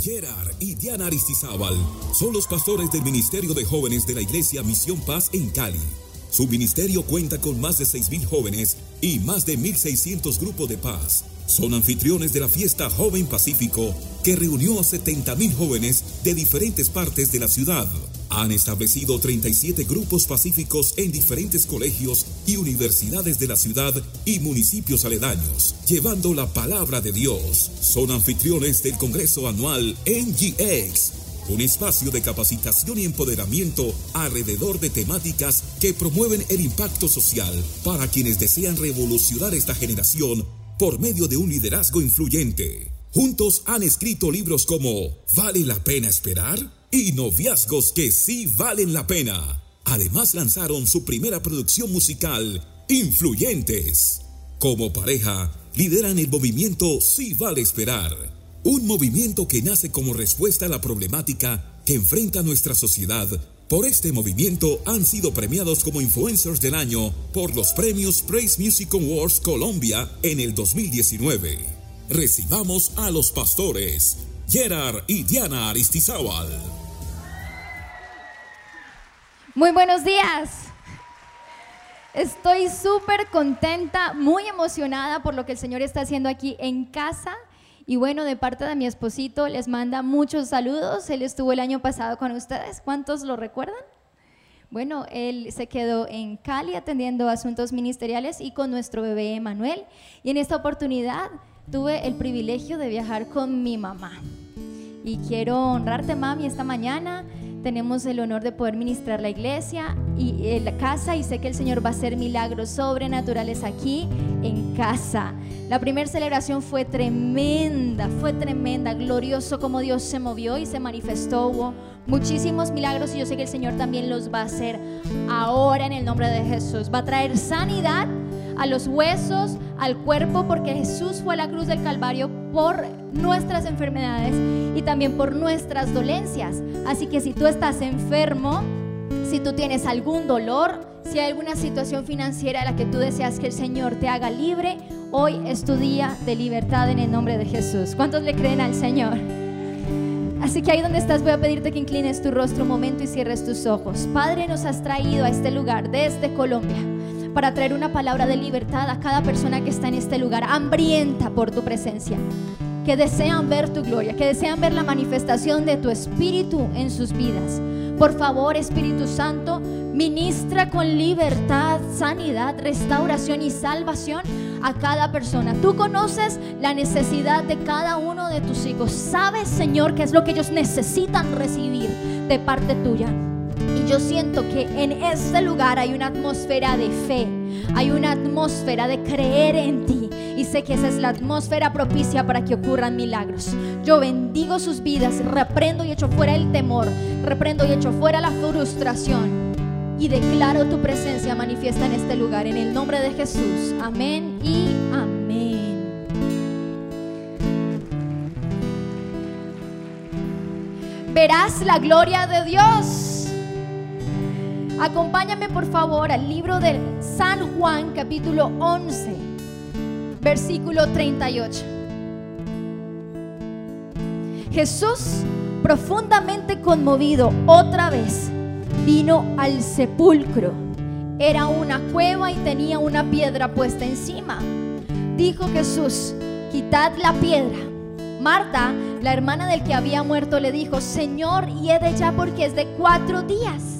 Gerard y Diana Aristizábal son los pastores del Ministerio de Jóvenes de la Iglesia Misión Paz en Cali. Su ministerio cuenta con más de 6.000 jóvenes y más de 1.600 grupos de paz. Son anfitriones de la fiesta Joven Pacífico que reunió a 70.000 jóvenes de diferentes partes de la ciudad. Han establecido 37 grupos pacíficos en diferentes colegios y universidades de la ciudad y municipios aledaños, llevando la palabra de Dios. Son anfitriones del Congreso Anual NGX un espacio de capacitación y empoderamiento alrededor de temáticas que promueven el impacto social para quienes desean revolucionar esta generación por medio de un liderazgo influyente. Juntos han escrito libros como ¿Vale la pena esperar? y Noviazgos que sí valen la pena. Además lanzaron su primera producción musical, Influyentes. Como pareja, lideran el movimiento Sí vale esperar un movimiento que nace como respuesta a la problemática que enfrenta nuestra sociedad. Por este movimiento han sido premiados como Influencers del Año por los premios Praise Music Awards Colombia en el 2019. Recibamos a los pastores Gerard y Diana Aristizábal. Muy buenos días. Estoy súper contenta, muy emocionada por lo que el Señor está haciendo aquí en casa y bueno, de parte de mi esposito les manda muchos saludos. Él estuvo el año pasado con ustedes. ¿Cuántos lo recuerdan? Bueno, él se quedó en Cali atendiendo asuntos ministeriales y con nuestro bebé Emanuel. Y en esta oportunidad tuve el privilegio de viajar con mi mamá. Y quiero honrarte, mami, esta mañana tenemos el honor de poder ministrar la iglesia y eh, la casa y sé que el Señor va a hacer milagros sobrenaturales aquí en casa. La primera celebración fue tremenda, fue tremenda, glorioso como Dios se movió y se manifestó. Hubo muchísimos milagros y yo sé que el Señor también los va a hacer ahora en el nombre de Jesús. Va a traer sanidad a los huesos, al cuerpo, porque Jesús fue a la cruz del Calvario por nuestras enfermedades y también por nuestras dolencias. Así que si tú estás enfermo, si tú tienes algún dolor, si hay alguna situación financiera en la que tú deseas que el Señor te haga libre, hoy es tu día de libertad en el nombre de Jesús. ¿Cuántos le creen al Señor? Así que ahí donde estás voy a pedirte que inclines tu rostro un momento y cierres tus ojos. Padre, nos has traído a este lugar desde Colombia para traer una palabra de libertad a cada persona que está en este lugar, hambrienta por tu presencia, que desean ver tu gloria, que desean ver la manifestación de tu espíritu en sus vidas. Por favor, Espíritu Santo, ministra con libertad, sanidad, restauración y salvación a cada persona. Tú conoces la necesidad de cada uno de tus hijos. Sabes, Señor, qué es lo que ellos necesitan recibir de parte tuya. Y yo siento que en este lugar hay una atmósfera de fe, hay una atmósfera de creer en ti. Y sé que esa es la atmósfera propicia para que ocurran milagros. Yo bendigo sus vidas, reprendo y echo fuera el temor, reprendo y echo fuera la frustración. Y declaro tu presencia manifiesta en este lugar, en el nombre de Jesús. Amén y amén. Verás la gloria de Dios. Acompáñame por favor al libro de San Juan capítulo 11, versículo 38. Jesús, profundamente conmovido otra vez, vino al sepulcro. Era una cueva y tenía una piedra puesta encima. Dijo Jesús, quitad la piedra. Marta, la hermana del que había muerto, le dijo, Señor, hiede ya porque es de cuatro días.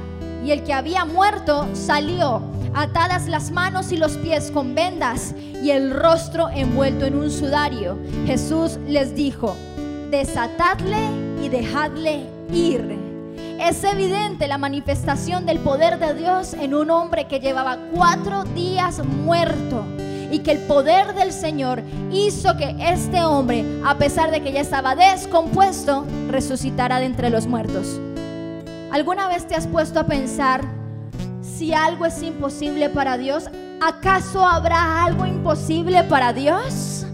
Y el que había muerto salió, atadas las manos y los pies con vendas y el rostro envuelto en un sudario. Jesús les dijo, desatadle y dejadle ir. Es evidente la manifestación del poder de Dios en un hombre que llevaba cuatro días muerto y que el poder del Señor hizo que este hombre, a pesar de que ya estaba descompuesto, resucitara de entre los muertos. ¿Alguna vez te has puesto a pensar si algo es imposible para Dios? ¿Acaso habrá algo imposible para Dios?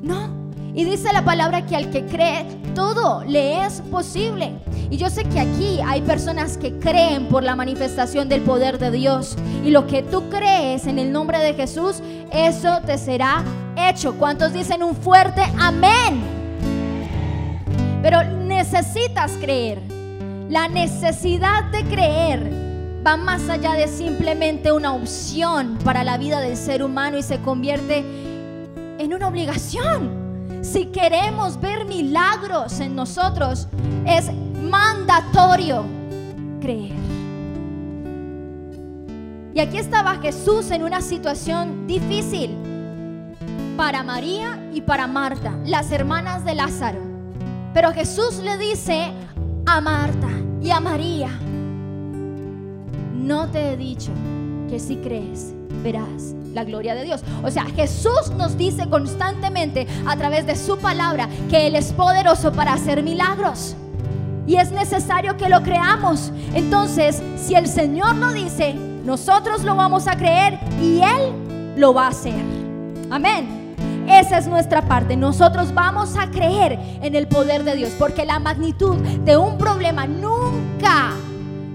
No. Y dice la palabra que al que cree, todo le es posible. Y yo sé que aquí hay personas que creen por la manifestación del poder de Dios. Y lo que tú crees en el nombre de Jesús, eso te será hecho. ¿Cuántos dicen un fuerte amén? Pero necesitas creer. La necesidad de creer va más allá de simplemente una opción para la vida del ser humano y se convierte en una obligación. Si queremos ver milagros en nosotros, es mandatorio creer. Y aquí estaba Jesús en una situación difícil para María y para Marta, las hermanas de Lázaro. Pero Jesús le dice a Marta María, no te he dicho que si crees, verás la gloria de Dios. O sea, Jesús nos dice constantemente a través de su palabra que Él es poderoso para hacer milagros. Y es necesario que lo creamos. Entonces, si el Señor lo dice, nosotros lo vamos a creer y Él lo va a hacer. Amén. Esa es nuestra parte. Nosotros vamos a creer en el poder de Dios porque la magnitud de un problema nunca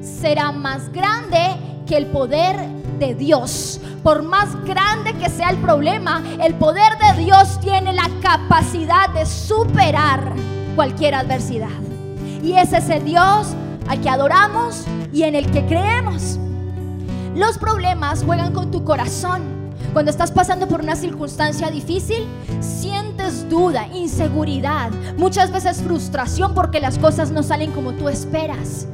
será más grande que el poder de Dios. Por más grande que sea el problema, el poder de Dios tiene la capacidad de superar cualquier adversidad. Y ese es el Dios al que adoramos y en el que creemos. Los problemas juegan con tu corazón. Cuando estás pasando por una circunstancia difícil, sientes duda, inseguridad, muchas veces frustración porque las cosas no salen como tú esperas.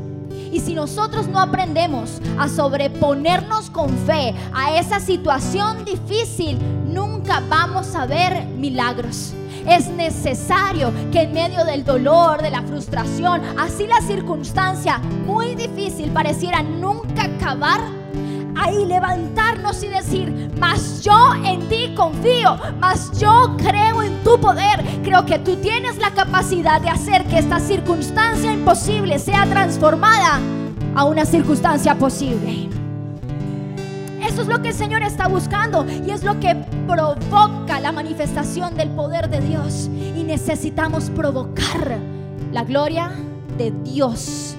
Y si nosotros no aprendemos a sobreponernos con fe a esa situación difícil, nunca vamos a ver milagros. Es necesario que en medio del dolor, de la frustración, así la circunstancia muy difícil pareciera nunca acabar, ahí levantarnos y decir, mas yo en ti confío, mas yo creo en tu poder, creo que tú tienes la capacidad de hacer que esta circunstancia imposible sea transformada a una circunstancia posible. Eso es lo que el Señor está buscando y es lo que provoca la manifestación del poder de Dios. Y necesitamos provocar la gloria de Dios.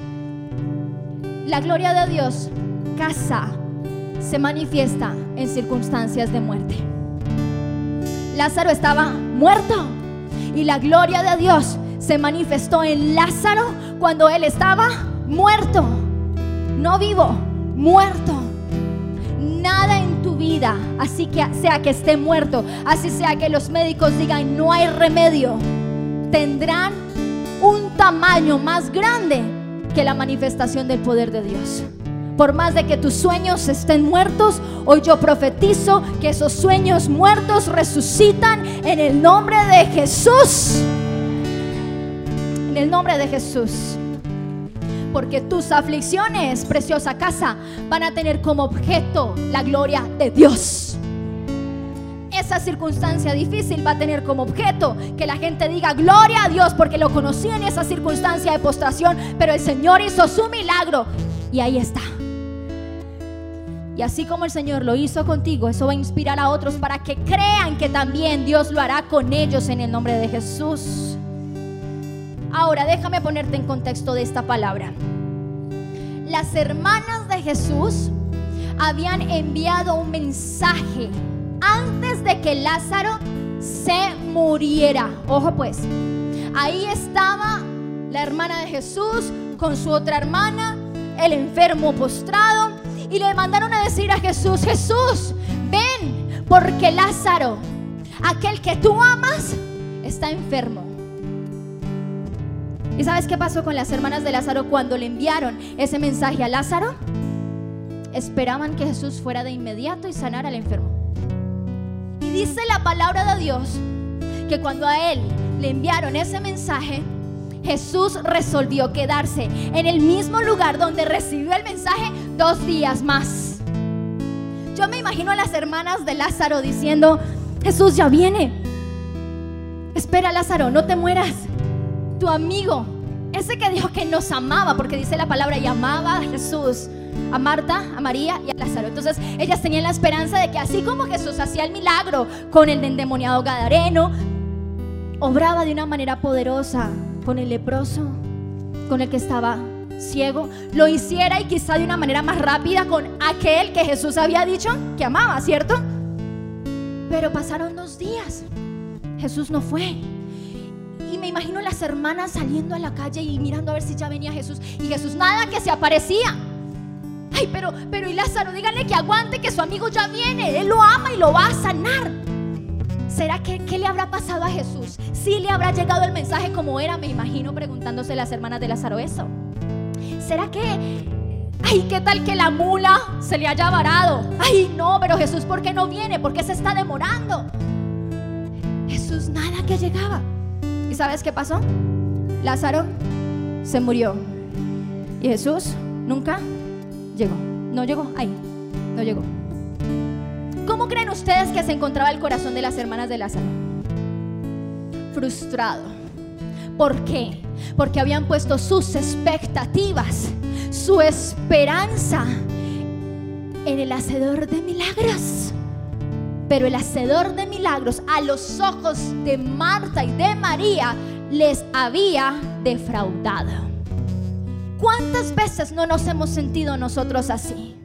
La gloria de Dios casa se manifiesta en circunstancias de muerte. Lázaro estaba muerto y la gloria de Dios se manifestó en Lázaro cuando él estaba muerto, no vivo, muerto. Nada en tu vida, así que sea que esté muerto, así sea que los médicos digan no hay remedio, tendrán un tamaño más grande que la manifestación del poder de Dios por más de que tus sueños estén muertos, hoy yo profetizo que esos sueños muertos resucitan en el nombre de Jesús. En el nombre de Jesús. Porque tus aflicciones, preciosa casa, van a tener como objeto la gloria de Dios. Esa circunstancia difícil va a tener como objeto que la gente diga gloria a Dios porque lo conocí en esa circunstancia de postración, pero el Señor hizo su milagro y ahí está. Y así como el Señor lo hizo contigo, eso va a inspirar a otros para que crean que también Dios lo hará con ellos en el nombre de Jesús. Ahora déjame ponerte en contexto de esta palabra. Las hermanas de Jesús habían enviado un mensaje antes de que Lázaro se muriera. Ojo pues, ahí estaba la hermana de Jesús con su otra hermana, el enfermo postrado y le mandaron a decir a Jesús, Jesús, ven, porque Lázaro, aquel que tú amas, está enfermo. ¿Y sabes qué pasó con las hermanas de Lázaro cuando le enviaron ese mensaje a Lázaro? Esperaban que Jesús fuera de inmediato y sanara al enfermo. Y dice la palabra de Dios que cuando a él le enviaron ese mensaje, Jesús resolvió quedarse en el mismo lugar donde recibió el mensaje dos días más. Yo me imagino a las hermanas de Lázaro diciendo, Jesús ya viene. Espera Lázaro, no te mueras. Tu amigo, ese que dijo que nos amaba, porque dice la palabra y amaba a Jesús, a Marta, a María y a Lázaro. Entonces ellas tenían la esperanza de que así como Jesús hacía el milagro con el endemoniado Gadareno, obraba de una manera poderosa con el leproso, con el que estaba ciego, lo hiciera y quizá de una manera más rápida con aquel que Jesús había dicho que amaba, ¿cierto? Pero pasaron dos días. Jesús no fue. Y me imagino las hermanas saliendo a la calle y mirando a ver si ya venía Jesús. Y Jesús nada que se aparecía. Ay, pero, pero y Lázaro, díganle que aguante, que su amigo ya viene. Él lo ama y lo va a sanar. ¿Será que qué le habrá pasado a Jesús? Si le habrá llegado el mensaje como era, me imagino preguntándose las hermanas de Lázaro eso. ¿Será que, ay, qué tal que la mula se le haya varado? Ay, no, pero Jesús, ¿por qué no viene? ¿Por qué se está demorando? Jesús nada que llegaba. ¿Y sabes qué pasó? Lázaro se murió. Y Jesús nunca llegó. No llegó ahí. No llegó. ¿Cómo creen ustedes que se encontraba el corazón de las hermanas de Lázaro? Frustrado. ¿Por qué? Porque habían puesto sus expectativas, su esperanza en el hacedor de milagros. Pero el hacedor de milagros a los ojos de Marta y de María les había defraudado. ¿Cuántas veces no nos hemos sentido nosotros así?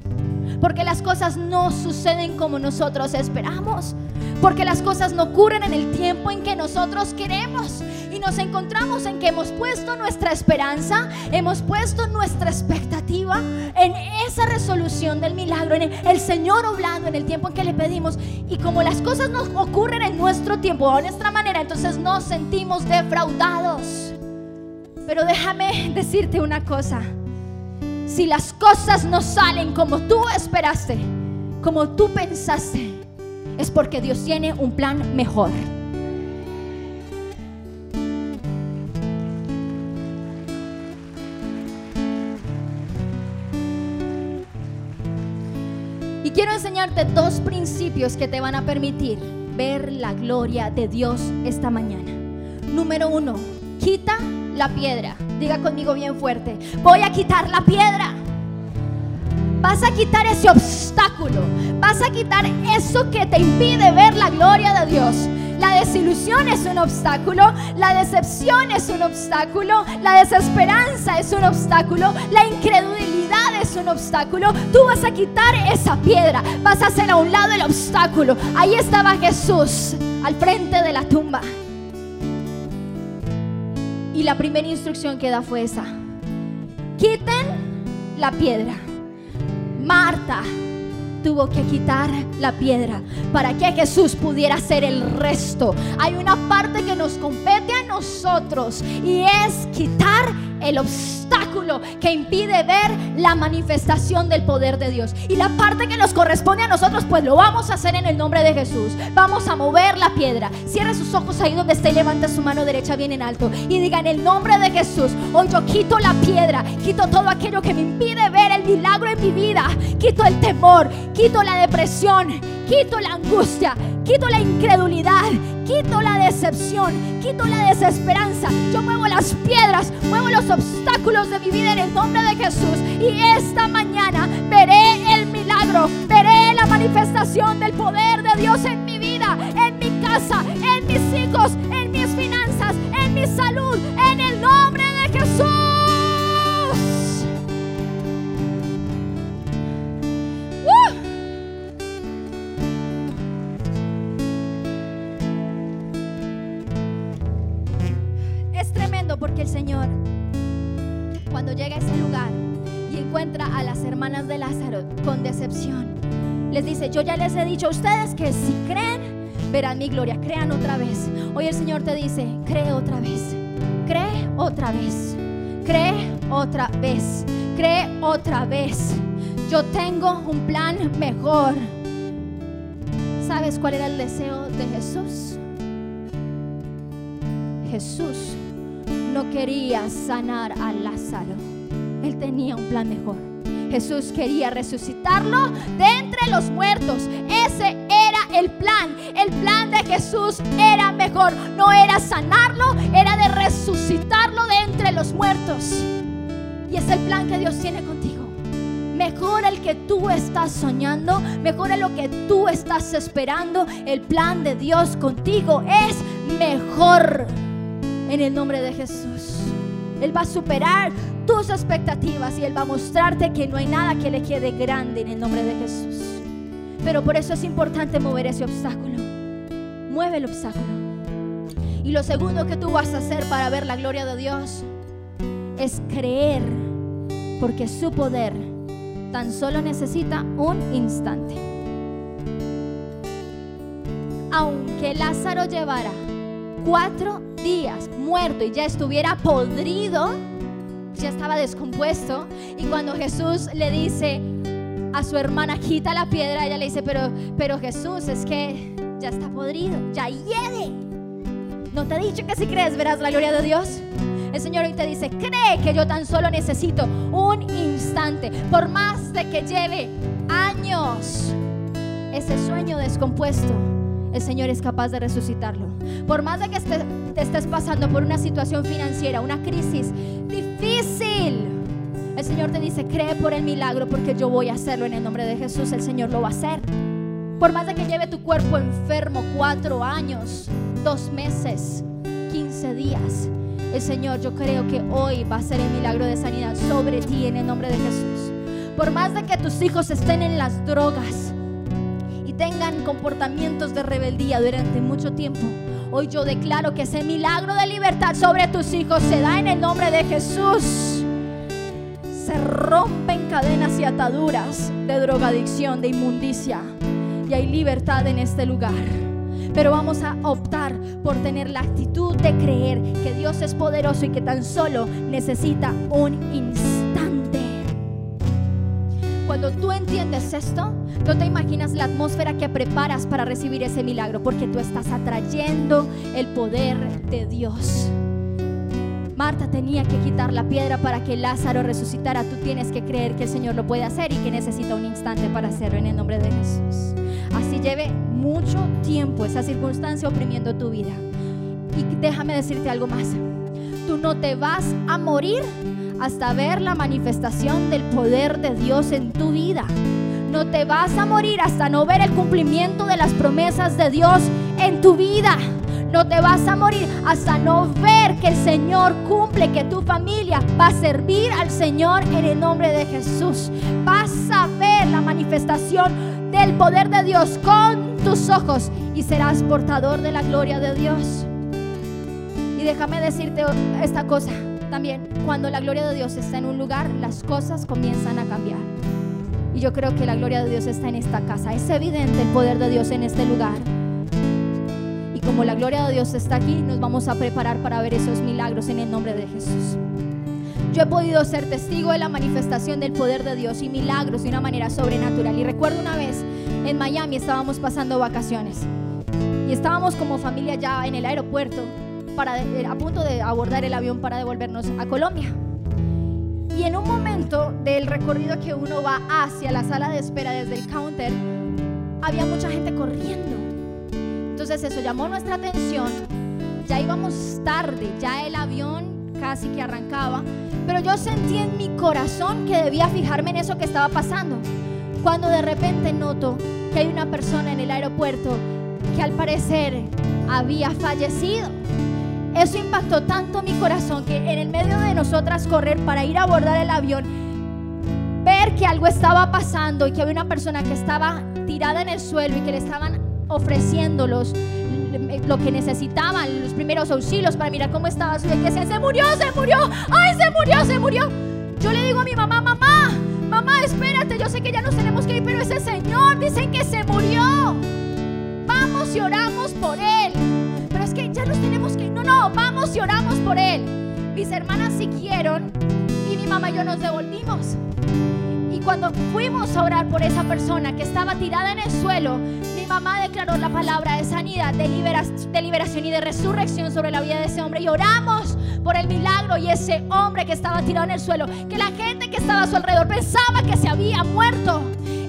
Porque las cosas no suceden como nosotros esperamos. Porque las cosas no ocurren en el tiempo en que nosotros queremos. Y nos encontramos en que hemos puesto nuestra esperanza, hemos puesto nuestra expectativa en esa resolución del milagro, en el Señor obrando en el tiempo en que le pedimos. Y como las cosas no ocurren en nuestro tiempo o a nuestra manera, entonces nos sentimos defraudados. Pero déjame decirte una cosa. Si las cosas no salen como tú esperaste, como tú pensaste, es porque Dios tiene un plan mejor. Y quiero enseñarte dos principios que te van a permitir ver la gloria de Dios esta mañana. Número uno, quita la piedra. Diga conmigo bien fuerte, voy a quitar la piedra. Vas a quitar ese obstáculo. Vas a quitar eso que te impide ver la gloria de Dios. La desilusión es un obstáculo, la decepción es un obstáculo, la desesperanza es un obstáculo, la incredulidad es un obstáculo. Tú vas a quitar esa piedra, vas a hacer a un lado el obstáculo. Ahí estaba Jesús al frente de la tumba. Y la primera instrucción que da fue esa. Quiten la piedra. Marta tuvo que quitar la piedra para que Jesús pudiera hacer el resto. Hay una parte que nos compete a nosotros y es quitar el obstáculo que impide ver la manifestación del poder de Dios. Y la parte que nos corresponde a nosotros, pues lo vamos a hacer en el nombre de Jesús. Vamos a mover la piedra. Cierre sus ojos ahí donde esté y levanta su mano derecha bien en alto. Y diga en el nombre de Jesús, hoy yo quito la piedra, quito todo aquello que me impide ver milagro en mi vida. Quito el temor, quito la depresión, quito la angustia, quito la incredulidad, quito la decepción, quito la desesperanza. Yo muevo las piedras, muevo los obstáculos de mi vida en el nombre de Jesús. Y esta mañana veré el milagro, veré la manifestación del poder de Dios en mi vida, en mi casa, en mis hijos, en mis finanzas, en mi salud, en el nombre de Jesús. Porque el Señor, cuando llega a ese lugar y encuentra a las hermanas de Lázaro con decepción, les dice, yo ya les he dicho a ustedes que si creen, verán mi gloria, crean otra vez. Hoy el Señor te dice, cree otra vez, cree otra vez, cree otra vez, cree otra vez. Yo tengo un plan mejor. ¿Sabes cuál era el deseo de Jesús? Jesús no quería sanar a Lázaro. Él tenía un plan mejor. Jesús quería resucitarlo de entre los muertos. Ese era el plan. El plan de Jesús era mejor. No era sanarlo, era de resucitarlo de entre los muertos. Y es el plan que Dios tiene contigo. Mejor el que tú estás soñando, mejor lo que tú estás esperando. El plan de Dios contigo es mejor. En el nombre de Jesús. Él va a superar tus expectativas y Él va a mostrarte que no hay nada que le quede grande en el nombre de Jesús. Pero por eso es importante mover ese obstáculo. Mueve el obstáculo. Y lo segundo que tú vas a hacer para ver la gloria de Dios es creer, porque su poder tan solo necesita un instante. Aunque Lázaro llevara cuatro días muerto y ya estuviera podrido, ya estaba descompuesto, y cuando Jesús le dice a su hermana, quita la piedra, ella le dice, pero, pero Jesús, es que ya está podrido, ya hiede. ¿No te he dicho que si crees verás la gloria de Dios? El Señor hoy te dice, cree que yo tan solo necesito un instante, por más de que lleve años ese sueño descompuesto. El Señor es capaz de resucitarlo. Por más de que te estés pasando por una situación financiera, una crisis difícil, el Señor te dice, cree por el milagro porque yo voy a hacerlo en el nombre de Jesús. El Señor lo va a hacer. Por más de que lleve tu cuerpo enfermo cuatro años, dos meses, quince días, el Señor, yo creo que hoy va a ser el milagro de sanidad sobre ti en el nombre de Jesús. Por más de que tus hijos estén en las drogas tengan comportamientos de rebeldía durante mucho tiempo, hoy yo declaro que ese milagro de libertad sobre tus hijos se da en el nombre de Jesús. Se rompen cadenas y ataduras de drogadicción, de inmundicia. Y hay libertad en este lugar. Pero vamos a optar por tener la actitud de creer que Dios es poderoso y que tan solo necesita un instante. Cuando tú entiendes esto, no te imaginas la atmósfera que preparas para recibir ese milagro, porque tú estás atrayendo el poder de Dios. Marta tenía que quitar la piedra para que Lázaro resucitara. Tú tienes que creer que el Señor lo puede hacer y que necesita un instante para hacerlo en el nombre de Jesús. Así lleve mucho tiempo esa circunstancia oprimiendo tu vida. Y déjame decirte algo más. Tú no te vas a morir hasta ver la manifestación del poder de Dios en tu vida. No te vas a morir hasta no ver el cumplimiento de las promesas de Dios en tu vida. No te vas a morir hasta no ver que el Señor cumple, que tu familia va a servir al Señor en el nombre de Jesús. Vas a ver la manifestación del poder de Dios con tus ojos y serás portador de la gloria de Dios. Y déjame decirte esta cosa también, cuando la gloria de Dios está en un lugar, las cosas comienzan a cambiar. Y yo creo que la gloria de Dios está en esta casa. Es evidente el poder de Dios en este lugar. Y como la gloria de Dios está aquí, nos vamos a preparar para ver esos milagros en el nombre de Jesús. Yo he podido ser testigo de la manifestación del poder de Dios y milagros de una manera sobrenatural. Y recuerdo una vez en Miami estábamos pasando vacaciones y estábamos como familia ya en el aeropuerto para, eh, a punto de abordar el avión para devolvernos a Colombia. Y en un momento del recorrido que uno va hacia la sala de espera desde el counter, había mucha gente corriendo. Entonces eso llamó nuestra atención. Ya íbamos tarde, ya el avión casi que arrancaba, pero yo sentí en mi corazón que debía fijarme en eso que estaba pasando. Cuando de repente noto que hay una persona en el aeropuerto que al parecer había fallecido. Eso impactó tanto mi corazón que en el medio de nosotras correr para ir a abordar el avión, ver que algo estaba pasando y que había una persona que estaba tirada en el suelo y que le estaban ofreciendo los, lo que necesitaban, los primeros auxilios para mirar cómo estaba su que se murió, se murió, ay, se murió, se murió. Yo le digo a mi mamá, mamá, mamá, espérate, yo sé que ya nos tenemos que ir, pero ese señor dicen que se murió. Vamos y oramos por él. Nos tenemos que ir. No, no, vamos y oramos por él. Mis hermanas siguieron y mi mamá y yo nos devolvimos. Y cuando fuimos a orar por esa persona que estaba tirada en el suelo, mamá declaró la palabra de sanidad, de, liberación y de resurrección sobre la vida de ese hombre. Y oramos por el milagro y ese hombre que estaba tirado en el suelo, que la gente que estaba a su alrededor pensaba que se había muerto,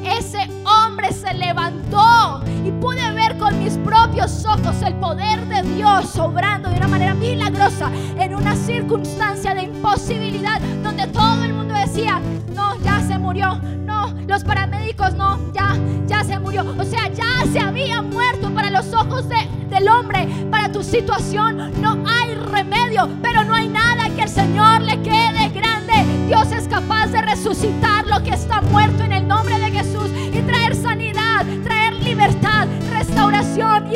ese hombre se levantó y pude ver con mis propios ojos el poder de Dios obrando de una manera milagrosa en una circunstancia de imposibilidad donde todo el mundo decía, no, ya se murió, no, los paramédicos no, ya, ya se murió. O sea, ya se había muerto para los ojos del hombre, para tu situación. No hay remedio, pero no hay nada que el Señor le quede grande. Dios es capaz de resucitar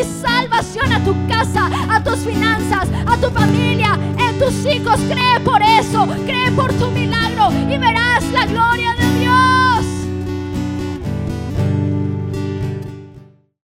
salvación a tu casa, a tus finanzas, a tu familia, a tus hijos. Cree por eso, cree por tu milagro y verás la gloria de